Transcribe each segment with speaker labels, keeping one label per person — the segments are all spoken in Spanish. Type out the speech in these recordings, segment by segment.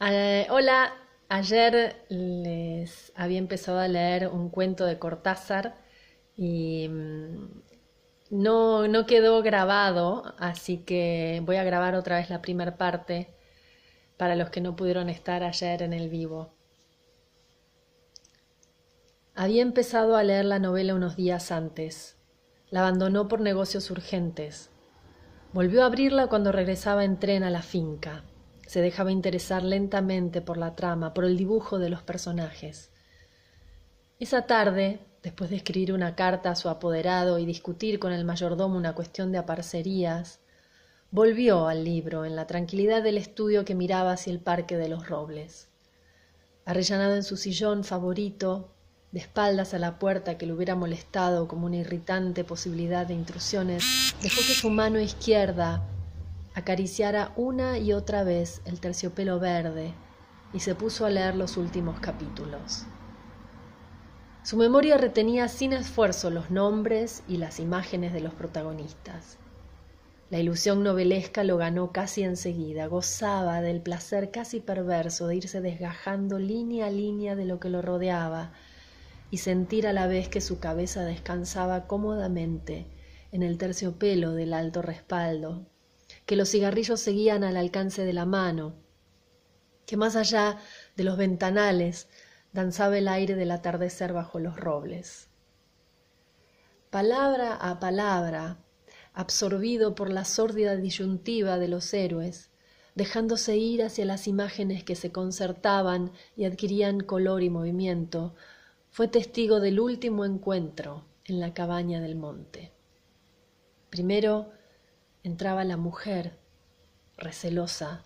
Speaker 1: Eh, hola, ayer les había empezado a leer un cuento de Cortázar y mm, no, no quedó grabado, así que voy a grabar otra vez la primera parte para los que no pudieron estar ayer en el vivo. Había empezado a leer la novela unos días antes. La abandonó por negocios urgentes. Volvió a abrirla cuando regresaba en tren a la finca. Se dejaba interesar lentamente por la trama, por el dibujo de los personajes. Esa tarde, después de escribir una carta a su apoderado y discutir con el mayordomo una cuestión de aparcerías, volvió al libro en la tranquilidad del estudio que miraba hacia el parque de los robles. Arrellanado en su sillón favorito, de espaldas a la puerta que le hubiera molestado como una irritante posibilidad de intrusiones, dejó que su mano izquierda acariciara una y otra vez el terciopelo verde y se puso a leer los últimos capítulos. Su memoria retenía sin esfuerzo los nombres y las imágenes de los protagonistas. La ilusión novelesca lo ganó casi enseguida, gozaba del placer casi perverso de irse desgajando línea a línea de lo que lo rodeaba, y sentir a la vez que su cabeza descansaba cómodamente en el terciopelo del alto respaldo, que los cigarrillos seguían al alcance de la mano, que más allá de los ventanales danzaba el aire del atardecer bajo los robles. Palabra a palabra, absorbido por la sórdida disyuntiva de los héroes, dejándose ir hacia las imágenes que se concertaban y adquirían color y movimiento, fue testigo del último encuentro en la cabaña del monte. Primero entraba la mujer, recelosa.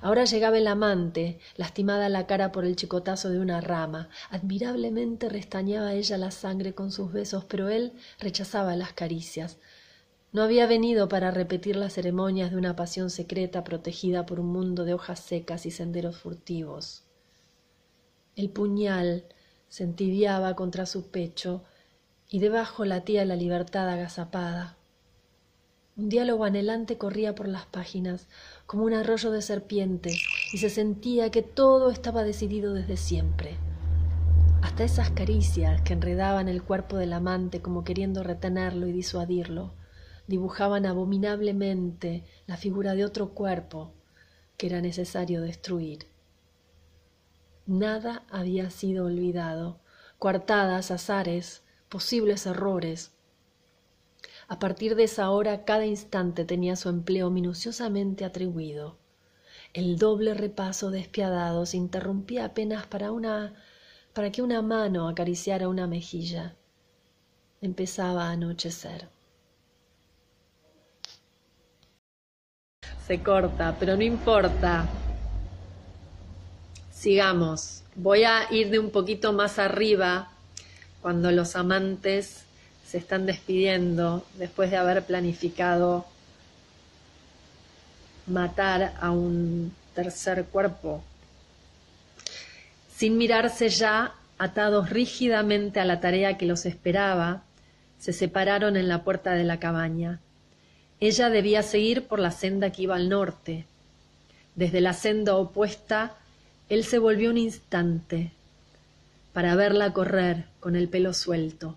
Speaker 1: Ahora llegaba el amante, lastimada la cara por el chicotazo de una rama. Admirablemente restañaba ella la sangre con sus besos, pero él rechazaba las caricias. No había venido para repetir las ceremonias de una pasión secreta protegida por un mundo de hojas secas y senderos furtivos. El puñal se entibiaba contra su pecho y debajo latía la libertad agazapada. Un diálogo anhelante corría por las páginas, como un arroyo de serpientes, y se sentía que todo estaba decidido desde siempre. Hasta esas caricias que enredaban el cuerpo del amante como queriendo retenerlo y disuadirlo, dibujaban abominablemente la figura de otro cuerpo que era necesario destruir. Nada había sido olvidado, coartadas, azares, posibles errores. A partir de esa hora cada instante tenía su empleo minuciosamente atribuido. El doble repaso despiadado se interrumpía apenas para una para que una mano acariciara una mejilla. Empezaba a anochecer. Se corta, pero no importa. Sigamos. Voy a ir de un poquito más arriba cuando los amantes se están despidiendo después de haber planificado matar a un tercer cuerpo. Sin mirarse ya, atados rígidamente a la tarea que los esperaba, se separaron en la puerta de la cabaña. Ella debía seguir por la senda que iba al norte. Desde la senda opuesta él se volvió un instante para verla correr con el pelo suelto.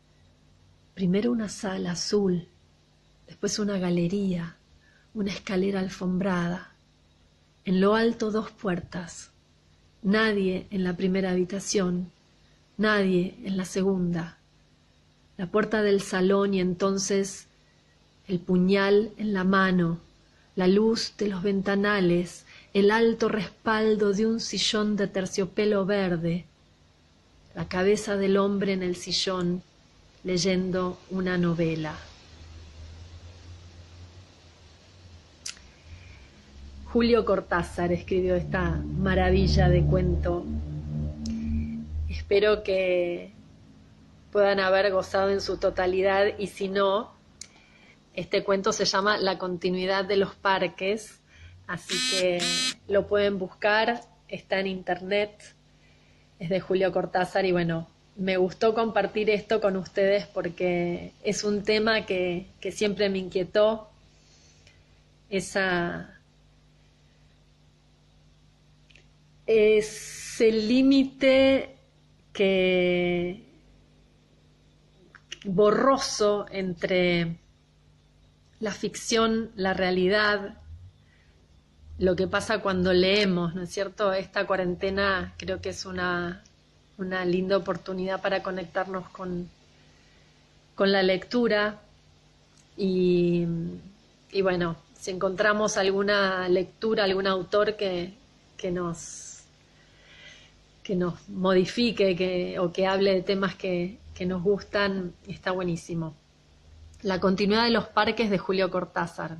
Speaker 1: Primero una sala azul, después una galería, una escalera alfombrada. En lo alto dos puertas. Nadie en la primera habitación, nadie en la segunda. La puerta del salón y entonces el puñal en la mano, la luz de los ventanales, el alto respaldo de un sillón de terciopelo verde, la cabeza del hombre en el sillón leyendo una novela. Julio Cortázar escribió esta maravilla de cuento. Espero que puedan haber gozado en su totalidad y si no, este cuento se llama La continuidad de los parques, así que lo pueden buscar, está en internet, es de Julio Cortázar y bueno, me gustó compartir esto con ustedes porque es un tema que, siempre me inquietó, esa es el límite que borroso entre la ficción, la realidad, lo que pasa cuando leemos, ¿no es cierto? Esta cuarentena creo que es una, una linda oportunidad para conectarnos con, con la lectura y, y, bueno, si encontramos alguna lectura, algún autor que, que nos que nos modifique que, o que hable de temas que, que nos gustan, está buenísimo. La continuidad de los parques de Julio Cortázar.